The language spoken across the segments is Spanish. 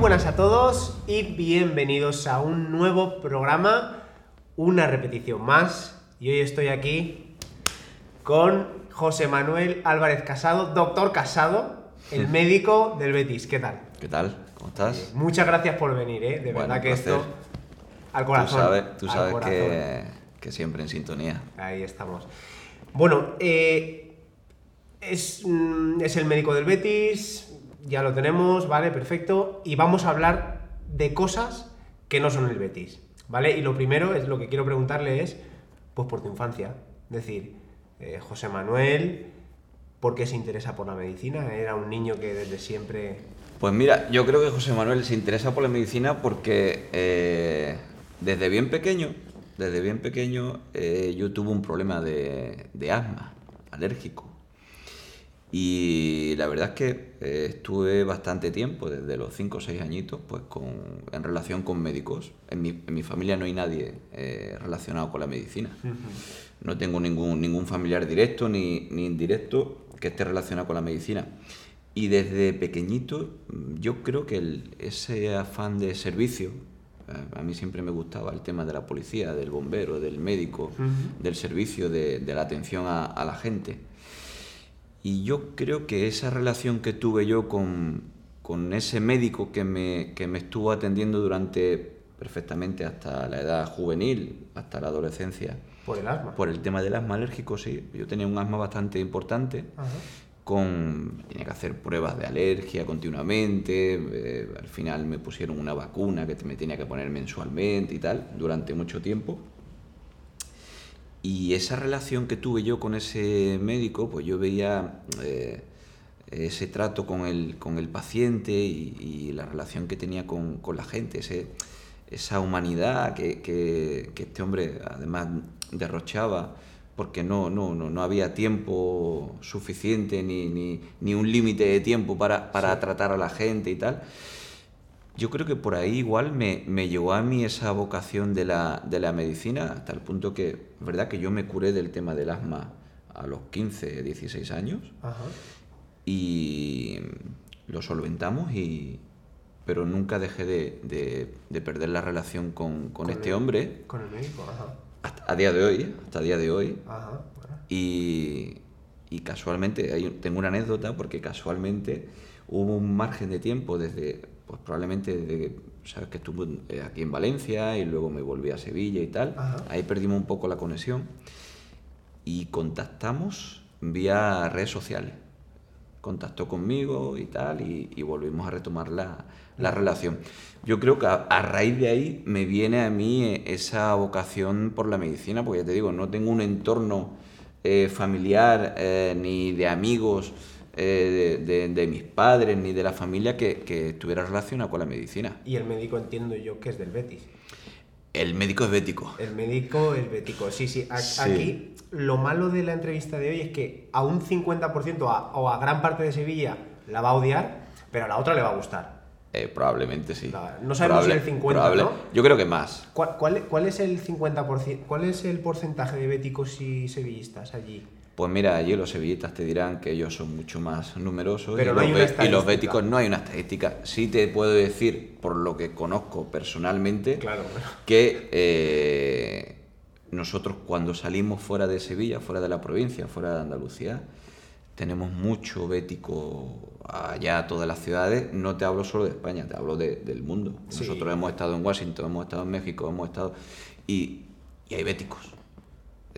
buenas a todos y bienvenidos a un nuevo programa, una repetición más. Y hoy estoy aquí con José Manuel Álvarez Casado, doctor Casado, el médico del Betis. ¿Qué tal? ¿Qué tal? ¿Cómo estás? Muchas gracias por venir, ¿eh? De Bueno, verdad que esto al corazón. Tú sabes, tú al sabes corazón. que, que siempre en sintonía. Ahí estamos. Bueno, eh, es, mm, es el médico del Betis, ya lo tenemos, ¿vale? Perfecto. Y vamos a hablar de cosas que no son el Betis, ¿vale? Y lo primero es lo que quiero preguntarle es, pues por tu infancia. Es decir, eh, José Manuel, ¿por qué se interesa por la medicina? Era un niño que desde siempre... Pues mira, yo creo que José Manuel se interesa por la medicina porque eh, desde bien pequeño, desde bien pequeño, eh, yo tuve un problema de, de asma alérgico. Y la verdad es que eh, estuve bastante tiempo, desde los 5 o 6 añitos, pues con, en relación con médicos. En mi, en mi familia no hay nadie eh, relacionado con la medicina. No tengo ningún, ningún familiar directo ni, ni indirecto que esté relacionado con la medicina. Y desde pequeñito yo creo que el- ese afán de servicio, eh, a mí siempre me gustaba el tema de la policía, del bombero, del médico, del servicio, de, de la atención a, a la gente. Y yo creo que esa relación que tuve yo con, con ese médico que me, que me estuvo atendiendo durante perfectamente hasta la edad juvenil, hasta la adolescencia, Por el asma. por el tema del asma alérgico, sí. Yo tenía un asma bastante importante, Ajá. con tenía que hacer pruebas de alergia continuamente. eh, al final me pusieron una vacuna que me tenía que poner mensualmente y tal, durante mucho tiempo. Y esa relación que tuve yo con ese médico, pues yo veía eh, ese trato con el, con el paciente y, y la relación que tenía con, con la gente, ese, esa humanidad que, que- que este hombre además derrochaba, porque no, no, no, no había tiempo suficiente ni, ni, ni un límite de tiempo para, para tratar a la gente y tal. Yo creo que por ahí igual me, me llegó a mí esa vocación de la, de la medicina, hasta el punto que, verdad que yo me curé del tema del asma a los 15, 16 años Ajá. y lo solventamos, y, pero nunca dejé de, de- de perder la relación con, con Con este el- hombre, Con el médico, ajá. hasta a día de hoy, hasta a día de hoy. Ajá. bueno. Y, y casualmente, tengo una anécdota porque casualmente hubo un margen de tiempo desde, pues probablemente desde, sabes que estuve eh, aquí en Valencia y luego me volví a Sevilla y tal. Ajá. Ahí perdimos un poco la conexión y contactamos vía redes sociales. Contactó conmigo y tal y, y volvimos a retomar la, la relación. Yo creo que a, a raíz de ahí me viene a mí eh, esa vocación por la medicina, porque ya te digo, no tengo un entorno eh, familiar eh, ni de amigos eh, de, de- de mis padres ni de la familia que, que estuviera relacionado con la medicina. Y el médico entiendo yo que es del Betis. El médico es bético. El médico es bético. Sí, sí. A- Sí. Aquí lo malo de la entrevista de hoy es que a un 50% a- o a gran parte de Sevilla la va a odiar, pero a la otra le va a gustar. Eh, probablemente sí. No sabemos si el 50, ¿no? Yo creo que más. ¿Cuál, cuál, cuál es el 50%? ¿Cuál es el porcentaje de béticos y sevillistas allí? Pues mira, allí los sevillistas te dirán que ellos son mucho más numerosos Pero y, no los hay y béticos no hay una estadística. Sí te puedo decir, por lo que conozco personalmente, Claro, bueno. que eh, nosotros cuando salimos fuera de Sevilla, fuera de la provincia, fuera de Andalucía, tenemos mucho bético allá a todas las ciudades. No te hablo solo de España, te hablo de- del mundo. Sí. Nosotros hemos estado en Washington, hemos estado en México, hemos estado... Y, y hay béticos.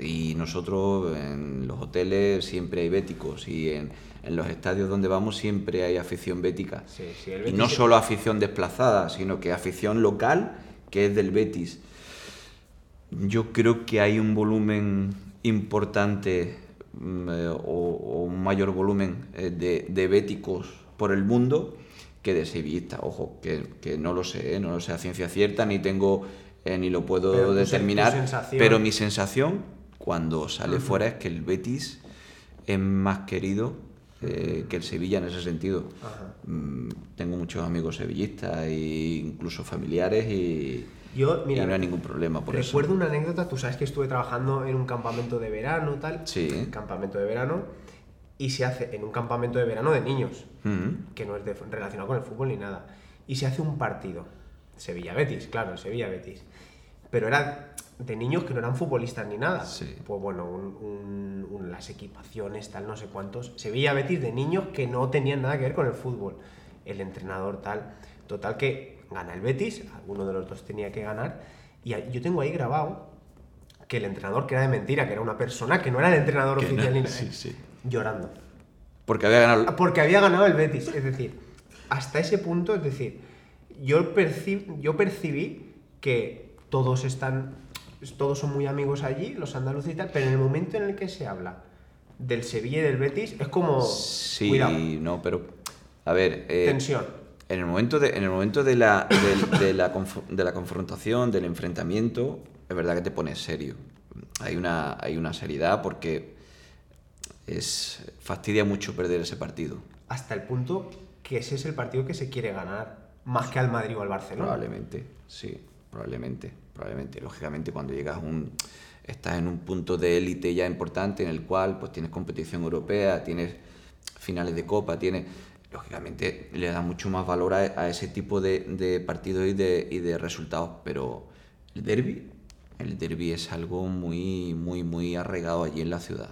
Y nosotros en los hoteles siempre hay béticos y en, en los estadios donde vamos siempre hay afición bética. Sí, sí, y no solo afición desplazada, sino que afición local, que es del Betis. Yo creo que hay un volumen importante mm, eh, o, o un mayor volumen eh, de, de béticos por el mundo que de sevillistas. Ojo, que, que no lo sé, ¿eh? no lo sé a ciencia cierta, ni tengo eh, ni lo puedo Pero determinar. pero mi sensación cuando sale fuera es que el Betis es más querido eh, que el Sevilla en ese sentido. Mm, tengo muchos amigos sevillistas e incluso familiares y, Yo, mira, y no hay ningún problema por recuerdo una anécdota, tú sabes que estuve trabajando en un campamento de verano, tal. Sí. Campamento de verano. Y se hace en un campamento de verano de niños, eso. Que no es de- relacionado con el fútbol ni nada. y se hace un partido. Sevilla-Betis, claro, Sevilla-Betis. Pero era de niños que no eran futbolistas ni nada. Sí. Pues bueno, un- un- un- las equipaciones, tal, no sé cuántos. Sevilla-Betis de niños que no tenían nada que ver con el fútbol. El entrenador, tal. Total que gana el Betis, alguno de los dos tenía que ganar. Y yo tengo ahí grabado que el entrenador, que era de mentira, que era una persona, que no era el entrenador Que oficial no, ni nada, sí, sí. llorando. Porque había ganado. Porque había ganado el Betis. Es decir, hasta ese punto, es decir, yo, yo percibí que todos están, todos son muy amigos allí, los andaluces y tal, pero en el momento en el que se habla del Sevilla y del Betis, es como... Sí, cuidado, no, pero. A ver. eh, tensión. En el momento de, en el momento de, la, de, la, de la confrontación, del enfrentamiento, es verdad que te pones serio. Hay una, hay una seriedad porque es fastidia mucho perder ese partido. Hasta el punto que ese es el partido que se quiere ganar, más que al Madrid o al Barcelona. Probablemente, sí, probablemente, probablemente. Lógicamente cuando llegas a un estás en un punto de élite ya importante en el cual pues tienes competición europea, tienes finales de copa, tienes lógicamente le da mucho más valor a, a ese tipo de, de partidos y de, y de resultados, pero el derby, el derby es algo muy muy muy arraigado allí en la ciudad.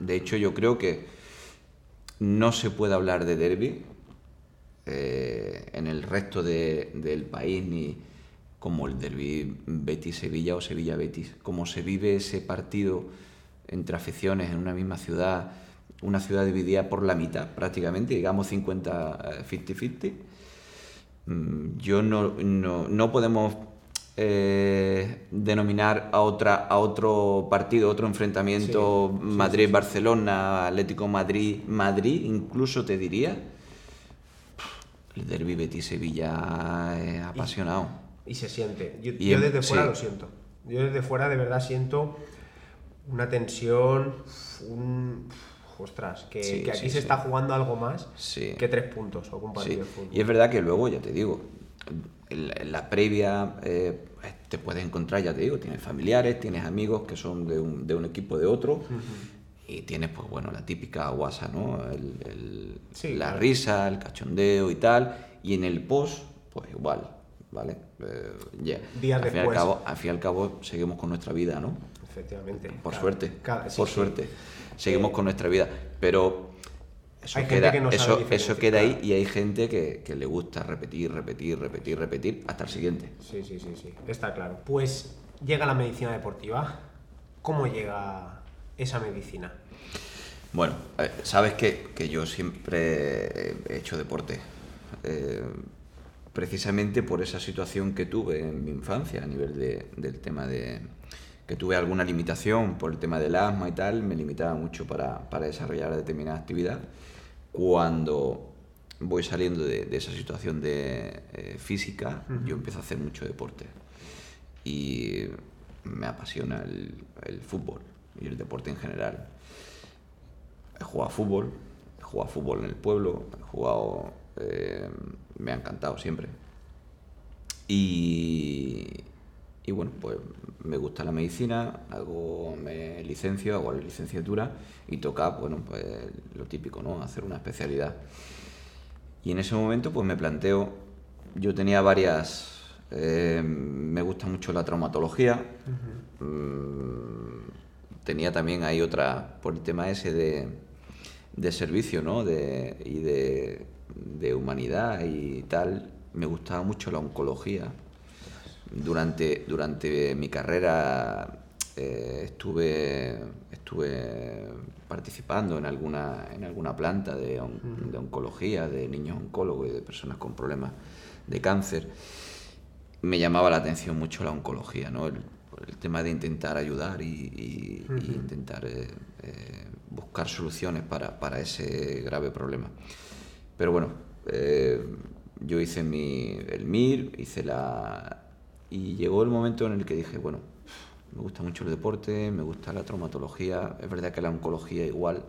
De hecho, yo creo que no se puede hablar de derby eh, en el resto de- del país ni como el derby Betis-Sevilla o Sevilla-Betis. Como se vive ese partido entre aficiones en una misma ciudad, una ciudad dividida por la mitad prácticamente, digamos 50 eh, 50-50. Mm, Yo no, no, no podemos eh, denominar a, otra, a otro partido, otro enfrentamiento, Sí, sí, Madrid-Barcelona, Atlético-Madrid, Madrid, incluso te diría. El derby Betis-Sevilla es apasionado. Y se siente. Yo, en- desde fuera lo siento. Yo desde fuera de verdad siento una tensión, un... Ostras, que, Sí, que aquí sí, se está jugando algo más Sí. que tres puntos o un partido Sí, de fútbol. Y es verdad que luego, ya te digo, en la, en la previa eh, te puedes encontrar, ya te digo, tienes familiares, tienes amigos que son de un, de un equipo de otro. Y tienes, pues bueno, la típica guasa, ¿no? El- la claro. risa, el cachondeo y tal. Y en el post, pues igual, ¿vale? Eh, ya. Días al, fin y al, después. cabo, al fin y al cabo, seguimos con nuestra vida, ¿no? Efectivamente. Por Cada- suerte, cada- sí, por sí. suerte. Seguimos Eh, con nuestra vida. Pero eso Hay gente queda, que no eso, eso queda ahí y hay gente que, que le gusta repetir, repetir, repetir, repetir hasta el siguiente. Sí, sí, sí, sí, está claro. Pues llega la medicina deportiva. ¿Cómo llega esa medicina? Bueno, eh, sabes que, que yo siempre he hecho deporte. eh, precisamente por esa situación que tuve en mi infancia a nivel de- del tema de que tuve alguna limitación por el tema del asma y tal, me limitaba mucho para, para desarrollar determinada actividad. Cuando voy saliendo de, de esa situación de eh, física, yo empiezo a hacer mucho deporte y me apasiona el, el fútbol y el deporte en general. He jugado a fútbol, he jugado a fútbol en el pueblo, he jugado, eh, me ha encantado siempre. Y, y bueno, pues me gusta la medicina, hago, me licencio, hago la licenciatura y toca, bueno, pues lo típico, ¿no? Hacer una especialidad. Y en ese momento pues me planteo, yo tenía varias, eh, me gusta mucho la traumatología, mm, tenía también ahí otra, por el tema ese de, de servicio, ¿no? De, y de, de humanidad y tal, me gustaba mucho la oncología. Durante, durante mi carrera eh, estuve, estuve participando en alguna, en alguna planta de, on- de oncología, de niños oncólogos y de personas con problemas de cáncer. Me llamaba la atención mucho la oncología, ¿no? el, el tema de intentar ayudar y, y- y Ujú. intentar eh, eh, buscar soluciones para, para ese grave problema. Pero bueno, eh, yo hice mi, el MIR, hice la... Y llegó el momento en el que dije, bueno, me gusta mucho el deporte, me gusta la traumatología, es verdad que la oncología igual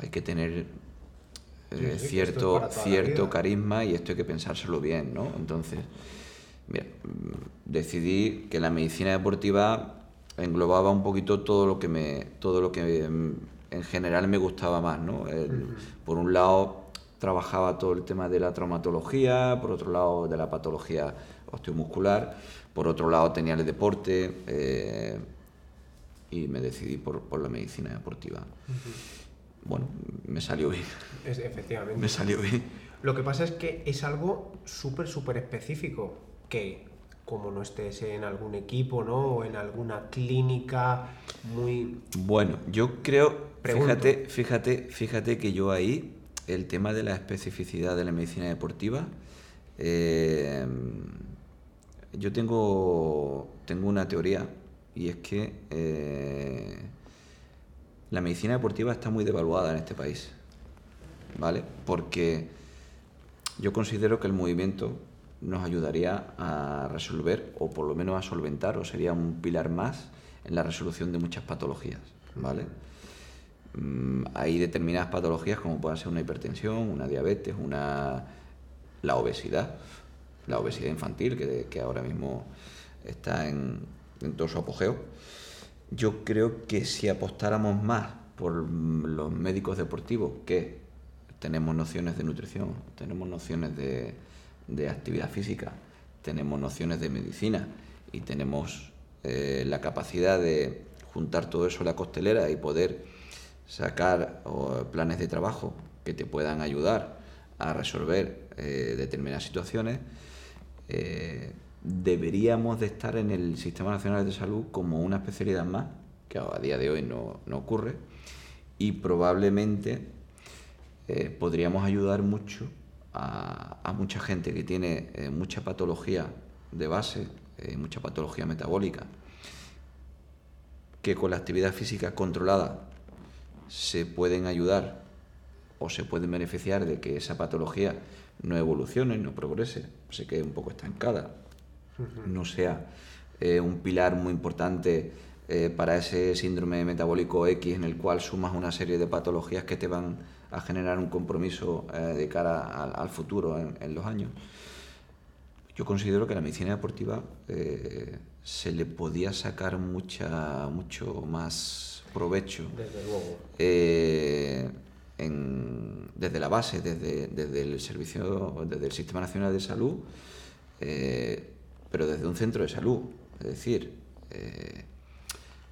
hay que tener eh, sí, es cierto, cierto carisma y esto hay que pensárselo bien, ¿no? Entonces, mira, decidí que la medicina deportiva englobaba un poquito todo lo que me todo lo que mm, en general me gustaba más, ¿no? El- Por un lado, trabajaba todo el tema de la traumatología, por otro lado de la patología osteomuscular, por otro lado tenía el deporte eh, y me decidí por, la medicina deportiva. Bueno, me salió bien. efectivamente. Me salió bien. Lo que pasa es que es algo súper, súper específico, que como no estés en algún equipo, ¿no? O en alguna clínica muy... Bueno, yo creo, fíjate, fíjate, fíjate que yo ahí, el tema de la especificidad de la medicina deportiva, eh, yo tengo, tengo una teoría y es que eh, la medicina deportiva está muy devaluada en este país, ¿vale? Porque yo considero que el movimiento nos ayudaría a resolver o por lo menos a solventar o sería un pilar más en la resolución de muchas patologías, ¿vale? Mm, hay determinadas patologías como puede ser una hipertensión, una diabetes, una la obesidad, la obesidad infantil que, que ahora mismo está en, en todo su apogeo. Yo creo que si apostáramos más por los médicos deportivos que tenemos nociones de nutrición, tenemos nociones de, de actividad física, tenemos nociones de medicina y tenemos eh, la capacidad de juntar todo eso a la costelera y poder sacar planes de trabajo que te puedan ayudar a resolver eh, determinadas situaciones, eh, deberíamos de estar en el Sistema Nacional de Salud como una especialidad más, que a día de hoy no, ocurre, y probablemente podríamos ayudar mucho a, mucha gente que tiene eh, mucha patología de base, eh, mucha patología metabólica, que con la actividad física controlada se pueden ayudar o se pueden beneficiar de que esa patología no evolucione, no progrese, se quede un poco estancada, no sea eh, un pilar muy importante para ese síndrome metabólico X en el cual sumas una serie de patologías que te van a generar un compromiso eh, de cara al, futuro en, los años. Yo considero que la medicina deportiva eh, se le podía sacar mucha, mucho más provecho. Desde luego. Eh, desde la base, desde, desde, el servicio, desde el Sistema Nacional de Salud, pero desde un centro de salud. Es decir,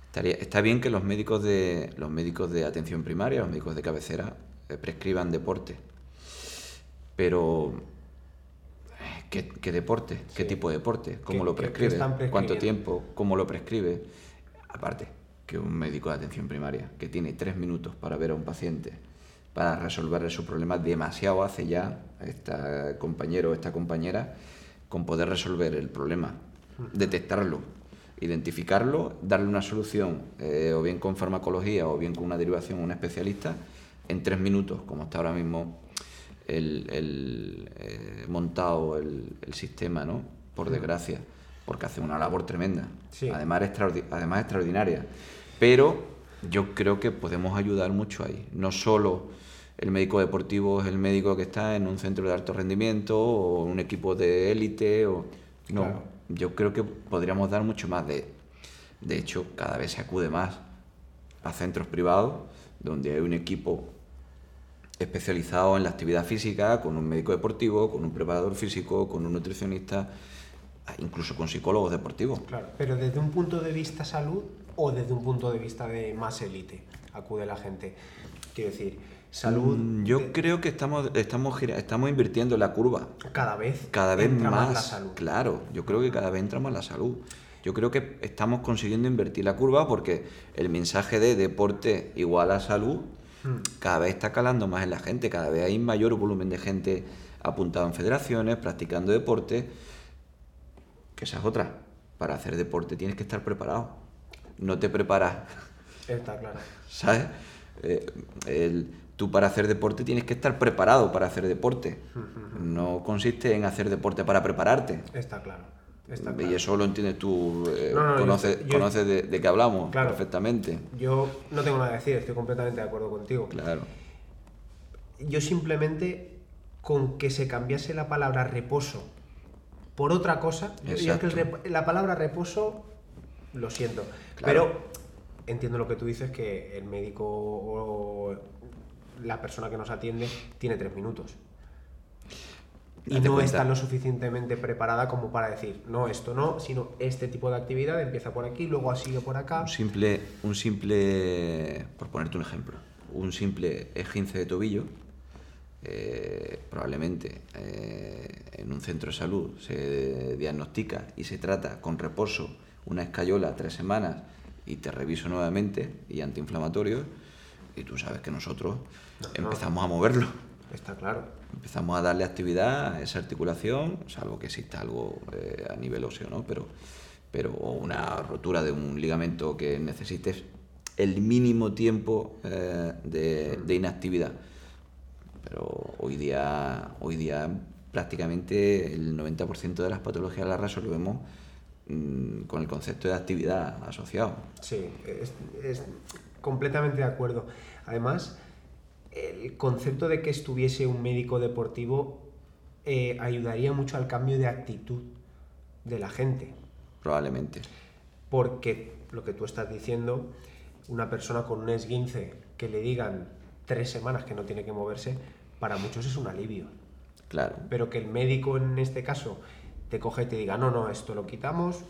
estaría, está bien que los médicos de los médicos de atención primaria, los médicos de cabecera, prescriban deporte. Pero, ¿qué, deporte? ¿Qué tipo de deporte? ¿Cómo lo prescribe? ¿Cuánto tiempo? ¿Cómo lo prescribe? Aparte, que un médico de atención primaria que tiene tres minutos para ver a un paciente, para resolverle su problema, demasiado hace ya este compañero o esta compañera con poder resolver el problema, detectarlo, identificarlo, darle una solución, eh, o bien con farmacología o bien con una derivación a un especialista, en tres minutos, como está ahora mismo el, eh, montado el, sistema, ¿no? Por desgracia, porque hace una labor tremenda, además, además extraordinaria. Pero yo creo que podemos ayudar mucho ahí. No solo el médico deportivo es el médico que está en un centro de alto rendimiento o un equipo de élite, o no. Yo creo que podríamos dar mucho más de. De hecho, cada vez se acude más a centros privados donde hay un equipo especializado en la actividad física, con un médico deportivo, con un preparador físico, con un nutricionista, incluso con psicólogos deportivos. Claro, pero desde un punto de vista salud o desde un punto de vista de más élite acude la gente. Quiero decir, salud. Mm, yo creo que estamos, estamos, estamos invirtiendo en la curva. Cada vez. Cada vez más. la salud. Claro, yo creo que cada vez entra más la salud. Yo creo que estamos consiguiendo invertir la curva porque el mensaje de deporte igual a salud. Cada vez está calando más en la gente, cada vez hay mayor volumen de gente apuntada en federaciones, practicando deporte, que esa es otra. Para hacer deporte tienes que estar preparado. No te preparas. Está claro. ¿Sabes? Eh, tú para hacer deporte tienes que estar preparado para hacer deporte. Hmm, hmm, no consiste en hacer deporte para prepararte. Está claro. Y eso lo entiendes tú, eh, conoces, de, qué hablamos perfectamente. Yo no tengo nada que decir, estoy completamente de acuerdo contigo. Claro. Yo simplemente con que se cambiase la palabra reposo por otra cosa, yo que la palabra reposo, lo siento, pero entiendo lo que tú dices, que el médico la persona que nos atiende tiene tres minutos. Y no cuenta. está lo suficientemente preparada como para decir, no, esto no, sino este tipo de actividad empieza por aquí, luego sigue por acá. Un simple, un simple, por ponerte un ejemplo, un simple esguince de tobillo, eh, probablemente eh, en un centro de salud se diagnostica y se trata con reposo una escayola tres semanas y te reviso nuevamente y antiinflamatorios y tú sabes que nosotros No, no. empezamos a moverlo. Está claro. Empezamos a darle actividad a esa articulación, salvo que exista algo eh, a nivel óseo, ¿no? Pero, pero una rotura de un ligamento que necesites el mínimo tiempo eh, de, de inactividad. Pero hoy día, hoy día prácticamente el 90% de las patologías las resolvemos mm, con el concepto de actividad asociado. Sí, es, es completamente de acuerdo. Además, el concepto de que estuviese un médico deportivo eh, ayudaría mucho al cambio de actitud de la gente. Probablemente. Porque lo que tú estás diciendo, una persona con un esguince que le digan tres semanas que no tiene que moverse, para muchos es un alivio. Claro. Pero que el médico en este caso te coge y te diga, no, no, esto lo quitamos,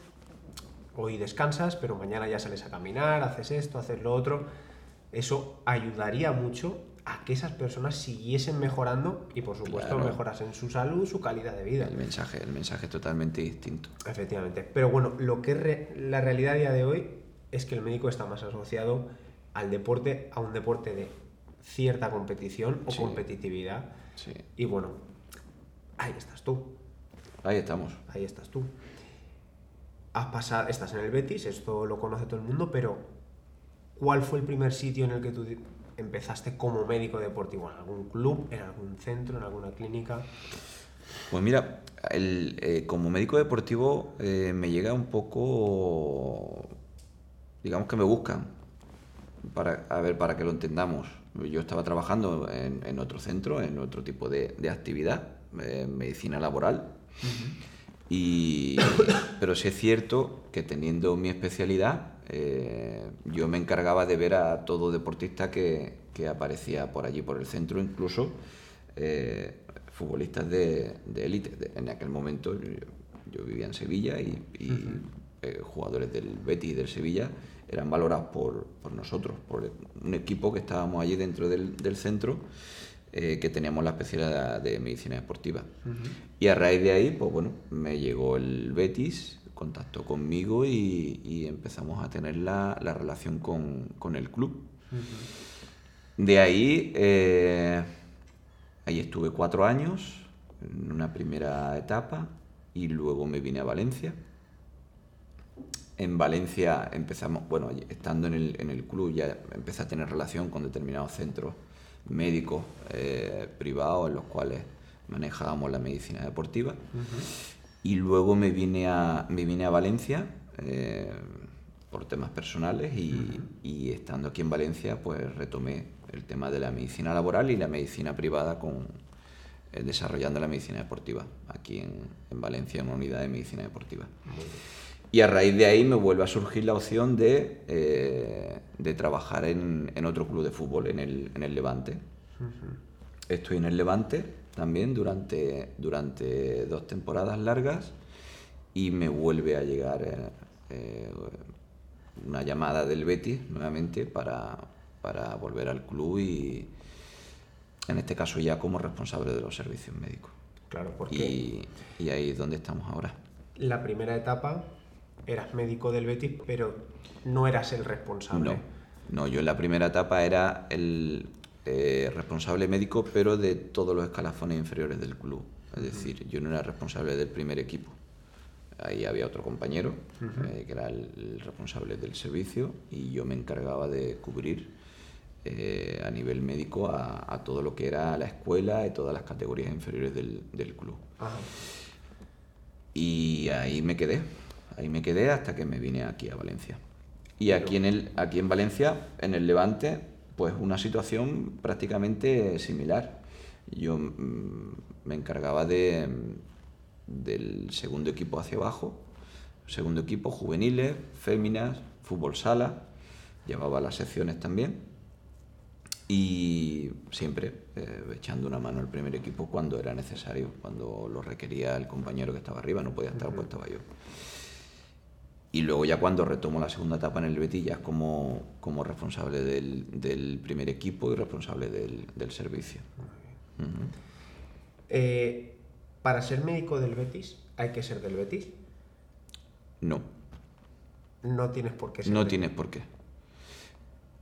hoy descansas, pero mañana ya sales a caminar, haces esto, haces lo otro. Eso ayudaría mucho a que esas personas siguiesen mejorando y por supuesto Claro. mejorasen su salud, su calidad de vida. El mensaje, el mensaje es totalmente distinto. Efectivamente. Pero bueno, lo que es re- la realidad a día de hoy es que el médico está más asociado al deporte, a un deporte de cierta competición o Sí. competitividad. Sí. Y bueno, ahí estás tú. Ahí estamos. Ahí estás tú. Has pasado, estás en el Betis, esto lo conoce todo el mundo, pero ¿cuál fue el primer sitio en el que tú empezaste como médico deportivo? ¿En algún club? ¿En algún centro? ¿En alguna clínica? Pues mira, el, eh, como médico deportivo eh, me llega un poco, digamos que me buscan, para, a ver, para que lo entendamos. Yo estaba trabajando en, en otro centro, en otro tipo de, de actividad, eh, medicina laboral, y, pero sí es cierto que teniendo mi especialidad, eh, yo me encargaba de ver a todo deportista que, que aparecía por allí, por el centro, incluso eh, futbolistas de de élite. De- en aquel momento yo, yo vivía en Sevilla y, y, eh, jugadores del Betis y del Sevilla eran valorados por, por nosotros, por un equipo que estábamos allí dentro del, del centro eh, que teníamos la especialidad de medicina deportiva. Y a raíz de ahí, pues bueno, me llegó el Betis, contactó conmigo y, y empezamos a tener la, la relación con, con el club. De ahí, eh, ahí estuve cuatro años, en una primera etapa, y luego me vine a Valencia. En Valencia empezamos, bueno, estando en el, en el club ya empecé a tener relación con determinados centros médicos eh, privados en los cuales manejábamos la medicina deportiva. Y luego me vine a, me vine a Valencia eh, por temas personales y, y estando aquí en Valencia pues retomé el tema de la medicina laboral y la medicina privada con, eh, desarrollando la medicina deportiva aquí en, en Valencia en una unidad de medicina deportiva. Y a raíz de ahí me vuelve a surgir la opción de, eh, de trabajar en, en otro club de fútbol, en el, en el Levante. Estoy en el Levante también durante, durante dos temporadas largas y me vuelve a llegar eh, eh, una llamada del Betis nuevamente para, para volver al club y en este caso ya como responsable de los servicios médicos. Claro, porque Y, y ahí es donde estamos ahora. la primera etapa eras médico del Betis, pero no eras el responsable. No, no, yo en la primera etapa era el eh, responsable médico, pero de todos los escalafones inferiores del club. Es decir, yo no era responsable del primer equipo. Ahí había otro compañero, eh, que era el, el responsable del servicio, y yo me encargaba de cubrir eh, a nivel médico a, a todo lo que era la escuela y todas las categorías inferiores del, del club. Ajá. Y ahí me quedé, ahí me quedé hasta que me vine aquí a Valencia. Y aquí en, el, aquí en Valencia, en el Levante, pues una situación prácticamente similar. Yo mm, me encargaba de, mm, del segundo equipo hacia abajo, segundo equipo, juveniles, féminas, fútbol sala, llevaba las secciones también. y siempre eh, echando una mano al primer equipo cuando era necesario, cuando lo requería el compañero que estaba arriba, no podía estar, pues estaba yo. Y luego ya cuando retomo la segunda etapa en el Betis, ya como, como responsable del, primer equipo y responsable del, servicio. Eh, ¿Para ser médico del Betis hay que ser del Betis? No. No tienes por qué ser. No tienes por qué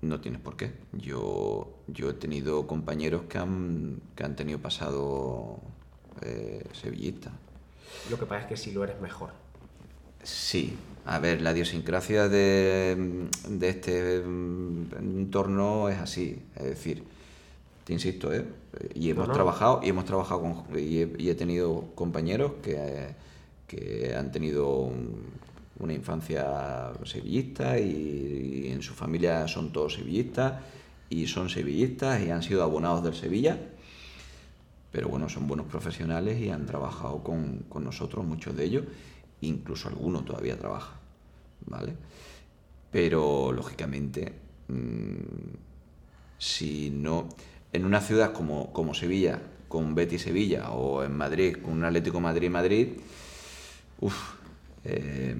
no tienes por qué. Yo, yo he tenido compañeros que han, que han tenido pasado eh, sevillista. Lo que pasa es que si lo eres mejor. Sí, a ver, la idiosincrasia de, de este entorno es así. Es decir, te insisto, ¿eh? y hemos trabajado, y hemos trabajado con, y he, tenido compañeros que, que han tenido una infancia sevillista y, en su familia son todos sevillistas y son sevillistas y han sido abonados del Sevilla. Pero bueno, son buenos profesionales y han trabajado con, nosotros, muchos de ellos, incluso algunos todavía trabajan, ¿vale? Pero lógicamente, mm, si no, en una ciudad como, como Sevilla, con Betty Sevilla, o en Madrid, con un Atlético Madrid-Madrid, uff, eh,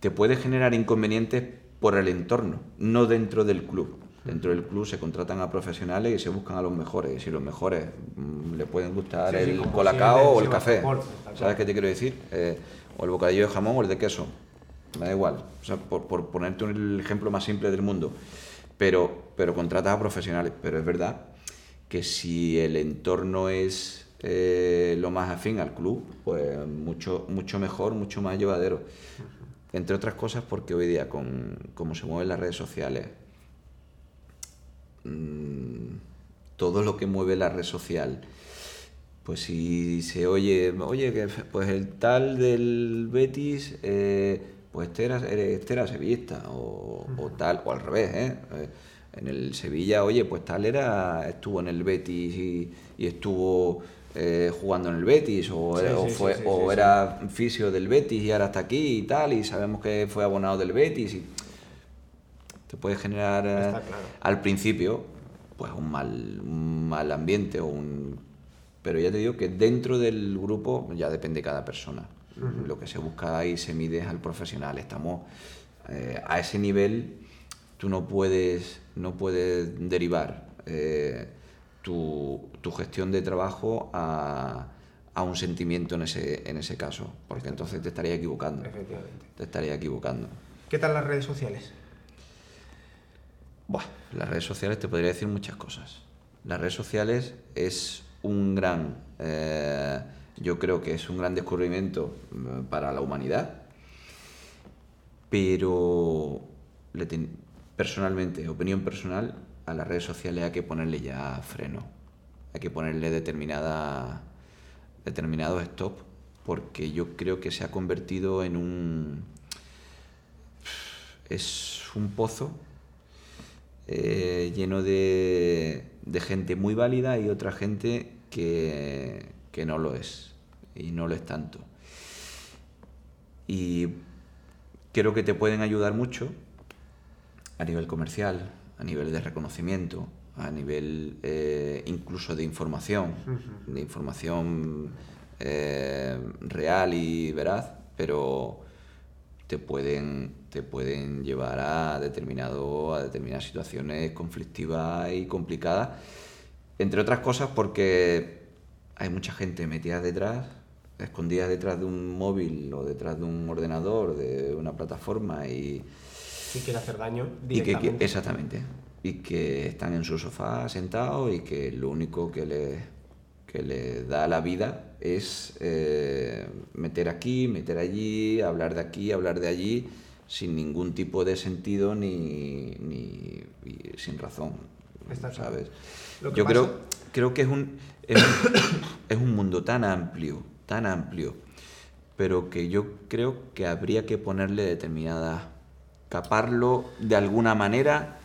te puede generar inconvenientes por el entorno, no dentro del club. Dentro del club se contratan a profesionales y se buscan a los mejores. Y si los mejores mm, le pueden gustar el colacao o el café, ¿sabes qué te quiero decir? Eh, o el bocadillo de jamón o el de queso. Me da igual. O sea, por, ponerte el ejemplo más simple del mundo. Pero, pero contratas a profesionales. Pero es verdad que si el entorno es eh, lo más afín al club, pues mucho, mucho mejor, mucho más llevadero. Entre otras cosas porque hoy día, con cómo se mueven las redes sociales, mm, todo lo que mueve la red social, pues si se oye, oye, pues el tal del Betis, eh, pues este era, este era sevillista, o, tal, o al revés, ¿eh? ¿eh? En el Sevilla, oye, pues tal era, estuvo en el Betis y, y estuvo eh, jugando en el Betis o, era, o fue, o era fisio del Betis y ahora está aquí y tal y sabemos que fue abonado del Betis y te puede generar eh, al principio pues un mal, mal ambiente o un pero ya te digo que dentro del grupo ya depende cada persona lo que se busca ahí se mide al profesional estamos eh, a ese nivel tú no puedes no puedes derivar tu, tu gestión de trabajo a, a, un sentimiento en ese, en ese caso, porque entonces te estaría equivocando. Efectivamente. Te estaría equivocando. ¿Qué tal las redes sociales? Buah, las redes sociales te podría decir muchas cosas. Las redes sociales es un gran, eh, yo creo que es un gran descubrimiento eh, para la humanidad, pero personalmente, opinión personal, a las redes sociales hay que ponerle ya freno. Hay que ponerle determinada, determinado stop porque yo creo que se ha convertido en un... Es un pozo eh, lleno de, de, gente muy válida y otra gente que, que no lo es y no lo es tanto. Y creo que te pueden ayudar mucho a nivel comercial, a nivel de reconocimiento, a nivel eh, incluso de información, de información eh, real y veraz, pero te pueden, te pueden llevar a, determinado, a determinadas situaciones conflictivas y complicadas, entre otras cosas porque hay mucha gente metida detrás, escondida detrás de un móvil o detrás de un ordenador, de una plataforma y que quiere hacer daño directamente. Y que, exactamente. Y que están en su sofá sentados y que lo único que le, que le da la vida es eh, meter aquí, meter allí, hablar de aquí, hablar de allí, sin ningún tipo de sentido ni, ni sin razón. ¿Sabes? Yo creo, creo que es un, es un, es un mundo tan amplio, tan amplio, pero que yo creo que habría que ponerle determinadas taparlo de alguna manera,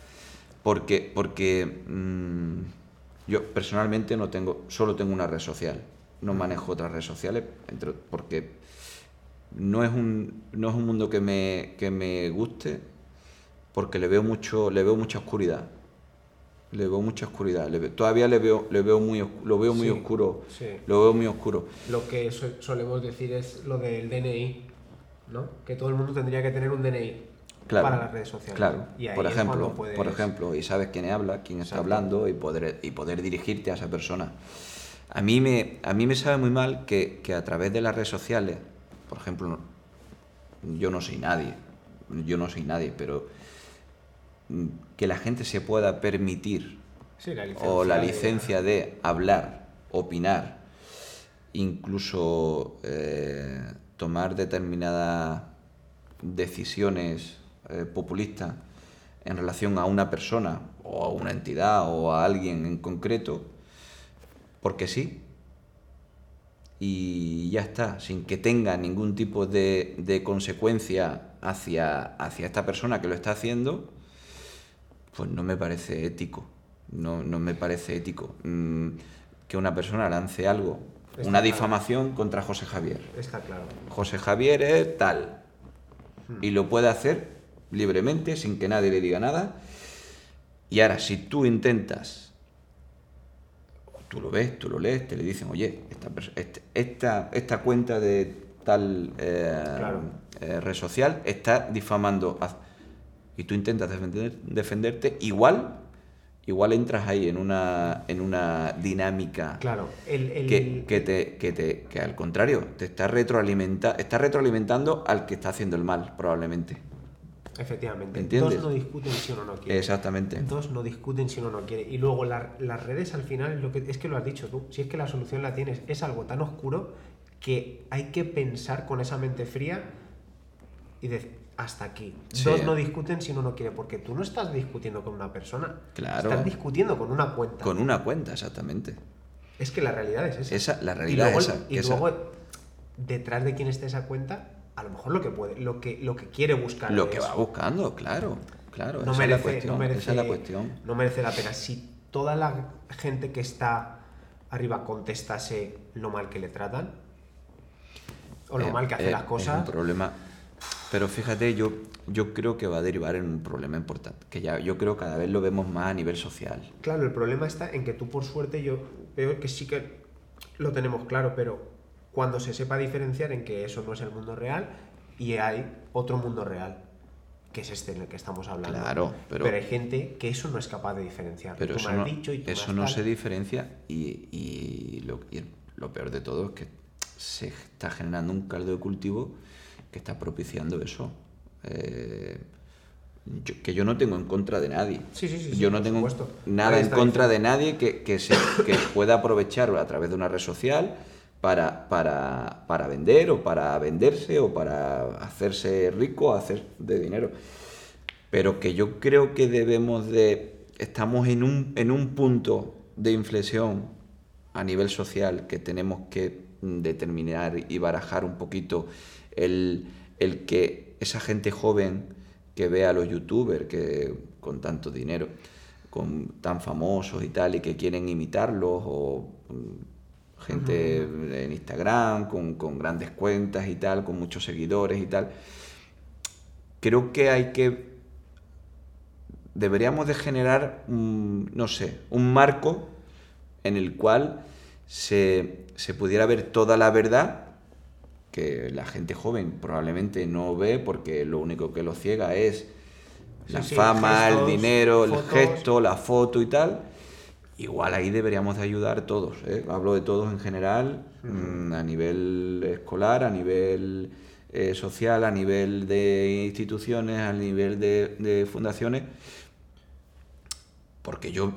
porque, porque mm, yo personalmente no tengo, solo tengo una red social, no manejo otras redes sociales, entre, porque no es un, no es un mundo que me, que me guste, porque le veo, mucho, le veo mucha oscuridad. Le veo mucha oscuridad. Le todavía le veo, le veo muy, lo veo muy Sí, oscuro. sí. Lo veo muy oscuro. Lo que so- solemos decir es lo del DNI, ¿no? Que todo el mundo tendría que tener un DNI Claro, para las redes sociales. Claro. Y ahí por ejemplo, puedes- por ejemplo, y sabes quién habla, quién está Exacto. hablando y poder y poder dirigirte a esa persona. A mí me a mí me sabe muy mal que, que a través de las redes sociales, por ejemplo, yo no soy nadie, yo no soy nadie, pero mm, que la gente se pueda permitir Sí, la o la de- licencia de hablar, opinar, incluso eh, tomar determinadas decisiones eh, populistas en relación a una persona o a una entidad o a alguien en concreto, porque sí. Y ya está, sin que tenga ningún tipo de, de consecuencia hacia, hacia esta persona que lo está haciendo, pues no me parece ético. No, no me parece ético mm, que una persona lance algo, Está una claro. difamación contra José Javier. Está claro. José Javier es tal. Hmm. Y lo puede hacer libremente, sin que nadie le diga nada. Y ahora, si tú intentas, tú lo ves, tú lo lees, te le dicen, oye, esta, este- esta, esta cuenta de tal eh, Claro. eh, red social está difamando. a- Y tú intentas defender- defenderte, igual, igual entras ahí en una, en una dinámica Claro. El, el- que, que te, que, te, que al contrario, te está, retroalimenta, está retroalimentando al que está haciendo el mal, probablemente. Efectivamente. ¿Entiendes? Dos no discuten si uno no quiere. Exactamente. Dos no discuten si uno no quiere. Y luego la- las redes al final, lo que, es que lo has dicho tú, si es que la solución la tienes, es algo tan oscuro que hay que pensar con esa mente fría y decir, hasta aquí. Sí. Dos no discuten si uno no quiere, porque tú no estás discutiendo con una persona. Claro. Estás discutiendo con una cuenta. Con una cuenta, exactamente. Es que la realidad es esa. Esa, la y realidad luego, es esa. y esa- luego, detrás de quien esté esa cuenta, a lo mejor lo que puede, lo que, lo que quiere buscar. lo es- que va buscando, claro. Claro, no esa, merece, es la cuestión, no merece- esa es la cuestión. no merece la pena. Si toda la gente que está arriba contestase lo mal que le tratan, o lo Eh, mal que hace eh, las Es cosas, un problema. Pero fíjate, yo, yo creo que va a derivar en un problema importante. Que ya yo creo cada vez lo vemos más a nivel social. claro, el problema está en que tú por suerte yo veo que sí que lo tenemos claro, pero cuando se sepa diferenciar en que eso no es el mundo real y hay otro mundo real, que es este en el que estamos hablando. Claro, pero- hay gente que eso no es capaz de diferenciar. Pero Tú eso me has no, dicho y tú eso no tal. se diferencia y, y lo, y lo peor de todo es que se está generando un caldo de cultivo que está propiciando eso. Eh, yo- que yo no tengo en contra de nadie. Sí, sí, sí, yo no tengo supuesto. nada en contra de nadie que, que, se, que pueda aprovechar a través de una red social para, para, para vender o para venderse o para hacerse rico, hacer de dinero. Pero que yo creo que debemos de... Estamos en un, en un punto de inflexión a nivel social que tenemos que determinar y barajar un poquito el, el que esa gente joven que ve a los youtubers que con tanto dinero, con tan famosos y tal, y que quieren imitarlos, o mm, gente en Instagram con, con grandes cuentas y tal, con muchos seguidores y tal, creo que hay que deberíamos de generar, un, no sé, un marco en el cual se, se pudiera ver toda la verdad que la gente joven probablemente no ve porque lo único que lo ciega es la Sí, sí, fama, gestos, el dinero, el gesto, la foto y tal. Igual ahí deberíamos de ayudar todos, ¿eh? hablo de todos en general, mm, a nivel escolar, a nivel eh, social, a nivel de instituciones, a nivel de, de fundaciones, porque yo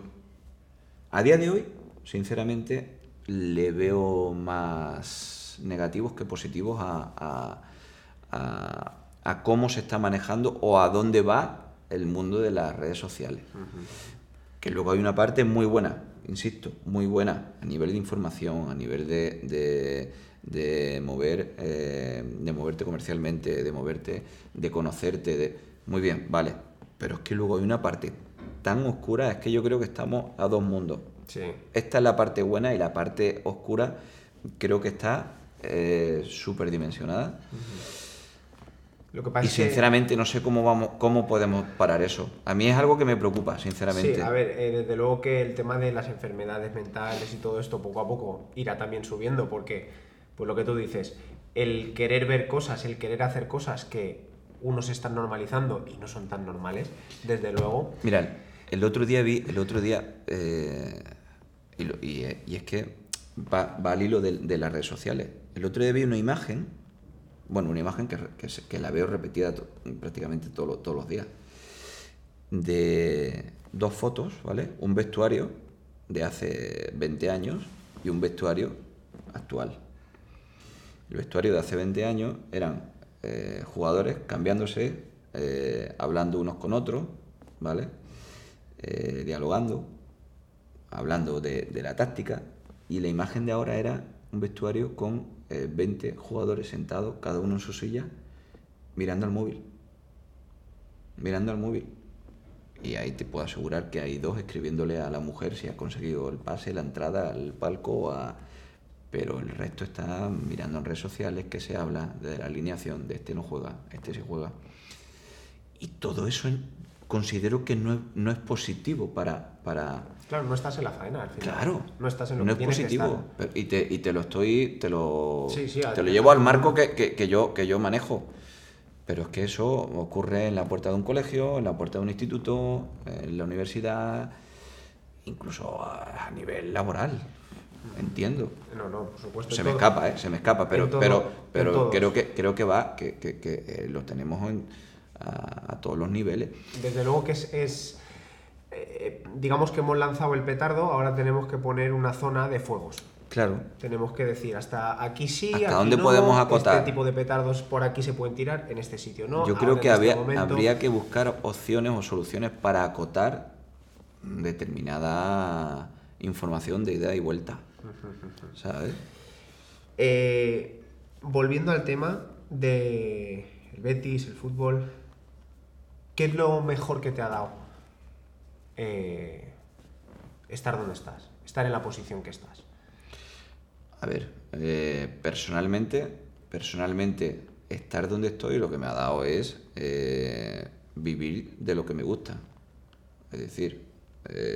a día de hoy, sinceramente, le veo más negativos que positivos a, a- a- a cómo se está manejando o a dónde va el mundo de las redes sociales. Que luego hay una parte muy buena, insisto, muy buena a nivel de información, a nivel de, de- de mover, eh, de moverte comercialmente, de moverte, de conocerte, de muy bien, vale. Pero es que luego hay una parte tan oscura, es que yo creo que estamos a dos mundos. Sí. Esta es la parte buena y la parte oscura creo que está eh, súper dimensionada. Lo que pasa y que- sinceramente no sé cómo vamos, cómo podemos parar eso. A mí es algo que me preocupa, sinceramente. Sí, a ver, eh, desde luego que el tema de las enfermedades mentales y todo esto poco a poco irá también subiendo porque, pues lo que tú dices, el querer ver cosas, el querer hacer cosas que unos están normalizando y no son tan normales, desde luego. Mira, el otro día vi, el otro día, eh, y, lo- y, eh, y es que va, va al hilo de, de las redes sociales. El otro día vi una imagen, bueno, una imagen que, la veo repetida prácticamente todos los- días, de dos fotos, ¿vale? Un vestuario de hace 20 años y un vestuario actual. El vestuario de hace 20 años eran eh, jugadores cambiándose, eh, hablando unos con otros, ¿vale? Eh, dialogando, hablando de la táctica, y la imagen de ahora era un vestuario con eh, 20 jugadores sentados, cada uno en su silla, mirando al móvil. Mirando al móvil. Y ahí te puedo asegurar que hay dos escribiéndole a la mujer si ha conseguido el pase, la entrada al palco, a... pero el resto está mirando en redes sociales que se habla de la alineación, de este no juega, este sí juega. Y todo eso considero que no es, no es positivo para, para... Claro, no estás en la faena al final. Claro, No estás en lo no que es que positivo. estar. y, te, y te lo estoy, te lo, Sí, sí, te lo llevo al marco que, que- que yo, que yo manejo. Pero es que eso ocurre en la puerta de un colegio, en la puerta de un instituto, en la universidad, incluso a, a nivel laboral. Entiendo. No, no, por supuesto. Se me todo. escapa, ¿eh? Se me escapa, pero, todo, pero, pero creo que creo que va, que, que- que, eh, lo tenemos en- a, a todos los niveles. Desde luego que es, es, eh, digamos que hemos lanzado el petardo, ahora tenemos que poner una zona de fuegos. Claro. Tenemos que decir hasta aquí sí, ¿Hasta aquí dónde no, podemos acotar? Este tipo de petardos por aquí se pueden tirar, en este sitio no. Yo creo ahora que este había- habría que buscar opciones o soluciones para acotar determinada información de ida y vuelta. ¿Sabes? Eh, volviendo al tema de el Betis, el fútbol, ¿qué es lo mejor que te ha dado eh, estar donde estás? Estar en la posición que estás. A ver, eh, personalmente, personalmente, estar donde estoy lo que me ha dado es eh, vivir de lo que me gusta. Es decir,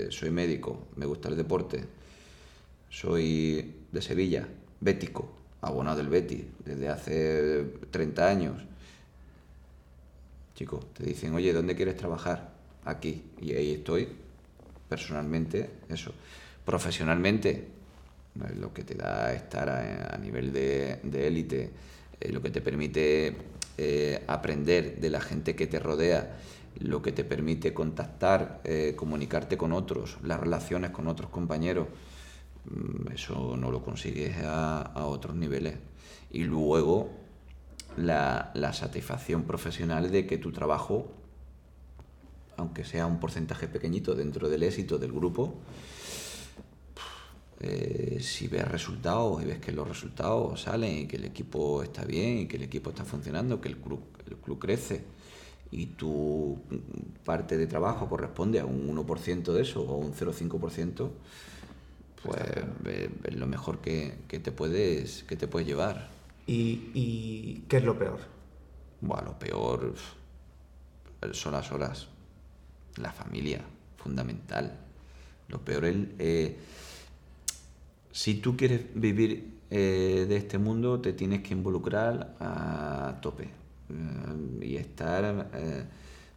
soy médico, me gusta el deporte, soy de Sevilla, bético, abonado del Betis desde hace 30 años. Chicos, te dicen, oye, ¿dónde quieres trabajar? Aquí. Y ahí estoy, personalmente, eso. Profesionalmente, lo que te da estar a, nivel de élite, lo que te permite eh, aprender de la gente que te rodea, lo que te permite contactar, eh, comunicarte con otros, las relaciones con otros compañeros, mm, eso no lo consigues a, a otros niveles. Y luego la, la satisfacción profesional de que tu trabajo, aunque sea un porcentaje pequeñito dentro del éxito del grupo, eh, si ves resultados y ves que los resultados salen y que el equipo está bien y que el equipo está funcionando, que el club, el club crece y tu parte de trabajo corresponde a un 1% de eso o un 0,5%, pues es lo mejor que, que te puedes, que te puedes llevar. ¿Y, y qué es lo peor? Bueno, lo peor son las horas. La familia, fundamental. Lo peor es... eh, si tú quieres vivir eh, de este mundo, te tienes que involucrar a tope. Eh, y estar...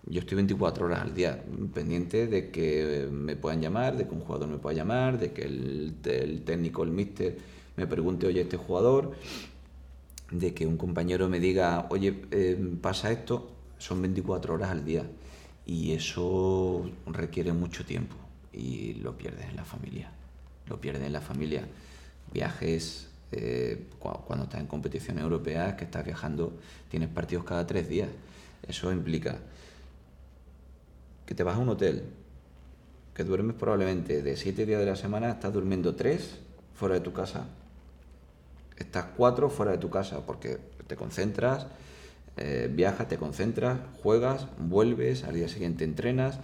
yo estoy 24 horas al día pendiente de que me puedan llamar, de que un jugador me pueda llamar, de que el, el técnico, el míster, me pregunte, oye, este jugador, de que un compañero me diga, oye, pasa esto, son 24 horas al día. Y eso requiere mucho tiempo y lo pierdes en la familia. Lo pierdes en la familia. Viajes, eh, cu- cuando estás en competiciones europeas, que estás viajando, tienes partidos cada tres días. Eso implica que te vas a un hotel, que duermes probablemente de siete días de la semana, estás durmiendo tres fuera de tu casa. Estás cuatro fuera de tu casa porque te concentras, eh, viajas, te concentras, juegas, vuelves, al día siguiente entrenas,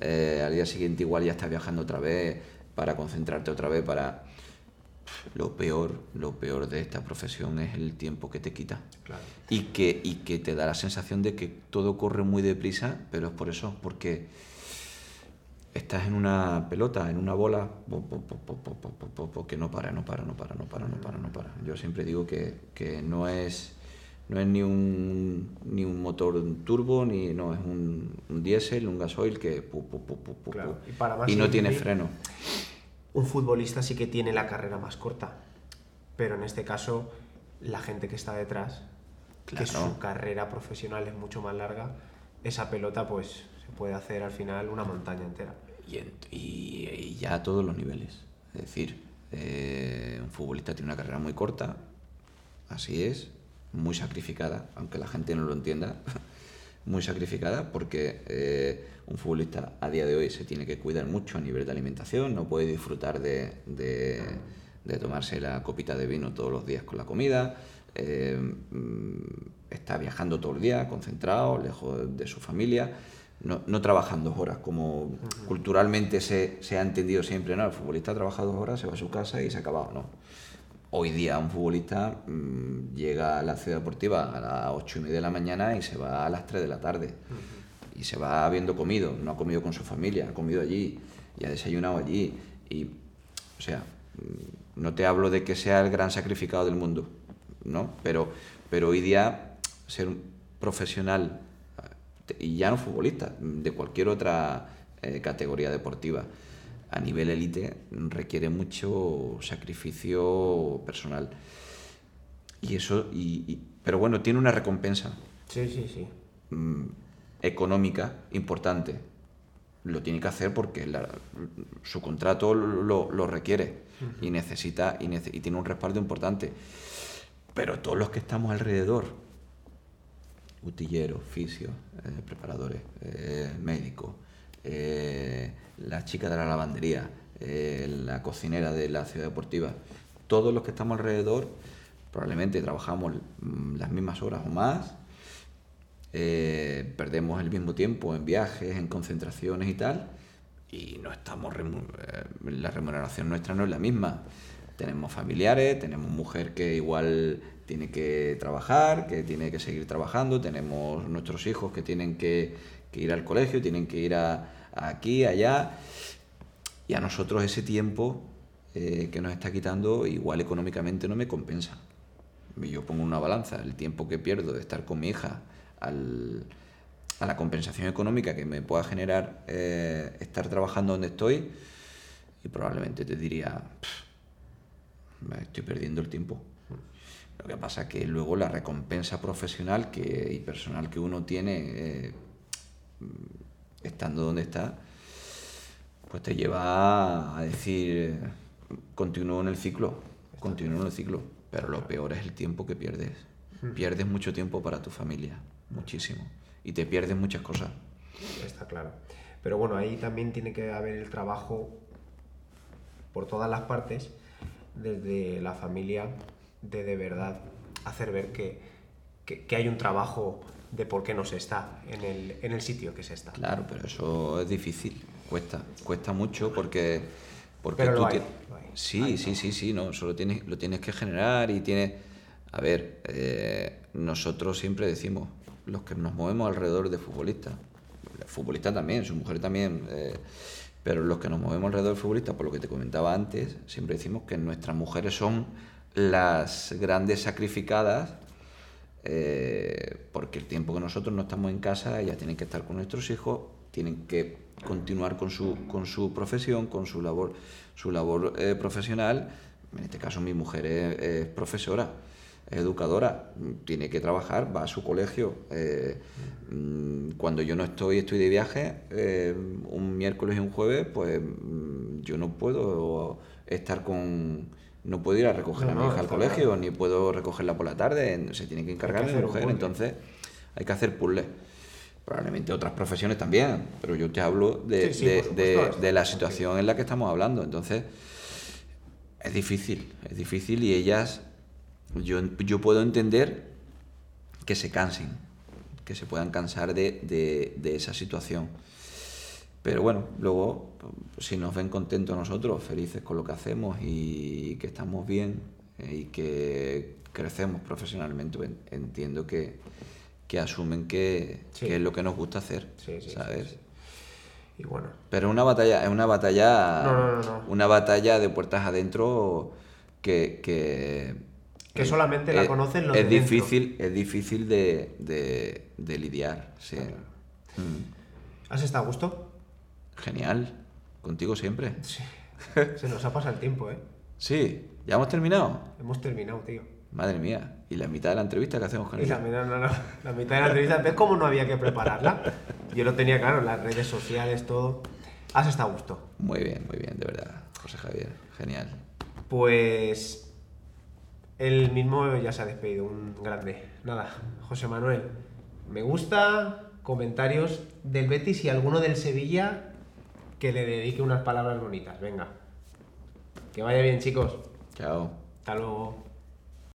eh, al día siguiente igual ya estás viajando otra vez para concentrarte otra vez para... lo peor, lo peor de esta profesión es el tiempo que te quita. Claro. Y que, y que te da la sensación de que todo corre muy deprisa, pero es por eso, porque estás en una pelota, en una bola, que no para, no para, no para, no para, no para, no para. Yo siempre digo que, que no es no es ni un, ni un motor turbo, ni no, es un, un diésel, un gasoil que Claro, y, para más y no tiene freno. Un futbolista sí que tiene la carrera más corta, pero en este caso la gente que está detrás, que Claro. su carrera profesional es mucho más larga, esa pelota pues se puede hacer al final una montaña entera. Y, en- y- y ya a todos los niveles. Es decir, eh, un futbolista tiene una carrera muy corta, así es, muy sacrificada, aunque la gente no lo entienda, muy sacrificada porque eh, un futbolista a día de hoy se tiene que cuidar mucho a nivel de alimentación, no puede disfrutar de, de- de tomarse la copita de vino todos los días con la comida, eh, mm, está viajando todo el día, concentrado, lejos de su familia, no, no trabajan dos horas como culturalmente se, se ha entendido siempre, ¿no? El futbolista trabaja dos horas, se va a su casa y se ha acabado, ¿no? Hoy día un futbolista mm, llega a la ciudad deportiva a las ocho y media de la mañana y se va a las 3 de la tarde. Y se va habiendo comido, no ha comido con su familia, ha comido allí y ha desayunado allí. Y, o sea, mm, no te hablo de que sea el gran sacrificado del mundo, ¿no? Pero, pero hoy día ser un profesional, eh, y ya no futbolista, de cualquier otra eh, categoría deportiva, a nivel élite requiere mucho sacrificio personal. Y eso, y, y- pero bueno, tiene una recompensa Sí, sí, sí. mm, económica importante. Lo tiene que hacer porque la- su contrato lo, lo requiere y necesita y, nece- y tiene un respaldo importante. Pero todos los que estamos alrededor, utilleros, fisios, eh, preparadores, eh, médicos, eh, la chica de la lavandería, eh, la cocinera de la ciudad deportiva, todos los que estamos alrededor probablemente trabajamos mm, las mismas horas o más, eh, perdemos el mismo tiempo en viajes, en concentraciones y tal, y no estamos eh, la remuneración nuestra no es la misma. Tenemos familiares, tenemos mujer que igual tiene que trabajar, que tiene que seguir trabajando, tenemos nuestros hijos que tienen que, ir al colegio, tienen que ir a aquí, allá, y a nosotros ese tiempo eh, que nos está quitando igual económicamente no me compensa. Yo pongo una balanza, el tiempo que pierdo de estar con mi hija a la compensación económica que me pueda generar eh, estar trabajando donde estoy, y probablemente te diría, "Pff, me estoy perdiendo el tiempo. Lo que pasa que luego la recompensa profesional que, y personal que uno tiene eh, estando donde está, pues te lleva a decir, continúo en el ciclo, continúo en el ciclo, pero lo peor es el tiempo que pierdes. Pierdes mucho tiempo para tu familia, muchísimo, y te pierdes muchas cosas. Está claro. Pero bueno, ahí también tiene que haber el trabajo por todas las partes, desde la familia, de de verdad hacer ver que, que- que hay un trabajo de por qué no se está en el, en el sitio que se está. Claro, pero eso es difícil, cuesta, cuesta mucho porque... porque Pero lo hay, ti- lo hay. Sí, Hay sí, sí, sí, no, eso lo tienes, lo tienes que generar y tienes... A ver, eh, nosotros siempre decimos, los que nos movemos alrededor de futbolistas, futbolista también, su mujer también, eh, pero los que nos movemos alrededor de futbolistas, por lo que te comentaba antes, siempre decimos que nuestras mujeres son las grandes sacrificadas eh, porque el tiempo que nosotros no estamos en casa, ellas tienen que estar con nuestros hijos, tienen que continuar con su, con su profesión, con su labor, su labor eh, profesional. En este caso mi mujer es, es profesora, es educadora, tiene que trabajar, va a su colegio. eh, mm, cuando yo no estoy, estoy de viaje, un miércoles y un jueves, pues mm, yo no puedo estar con... No puedo ir a recoger No, a mi no, hija al colegio, claro. ni puedo recogerla por la tarde, se tiene que encargar mi mujer, entonces hay que hacer puzzles. Probablemente otras profesiones también, pero yo te hablo de, Sí, sí, de- de- la situación en la que estamos hablando. Entonces, es difícil, es difícil y ellas, yo, yo puedo entender que se cansen, que se puedan cansar de, de- de esa situación. Pero bueno, luego, si nos ven contentos nosotros, felices con lo que hacemos y que estamos bien eh, y que crecemos profesionalmente, pues, entiendo que, que asumen que, Sí. que es lo que nos gusta hacer, Sí, sí, sí, ¿sabes? Y bueno, Pero una batalla, es una batalla, No, no, no, no. una batalla de puertas adentro que, que, Que solamente la es- conocen los es de difícil, es difícil de, de- de lidiar, sí. Mm. ¿has estado a gusto? Genial, contigo siempre. Sí. Se nos ha pasado el tiempo, ¿eh? Sí, ya hemos terminado. Hemos terminado, tío. Madre mía, y la mitad de la entrevista que hacemos con Y la, mitad- no, no, la mitad de la entrevista, ¿ves cómo no había que prepararla? Yo lo tenía claro, las redes sociales, todo. ¿Has estado a gusto? Muy bien, muy bien, de verdad, José Javier, genial. Pues él mismo ya se ha despedido, un grande. Nada, José Manuel, me gusta comentarios del Betis y alguno del Sevilla que le dedique unas palabras bonitas. Venga. Que vaya bien, chicos. Chao. Hasta luego.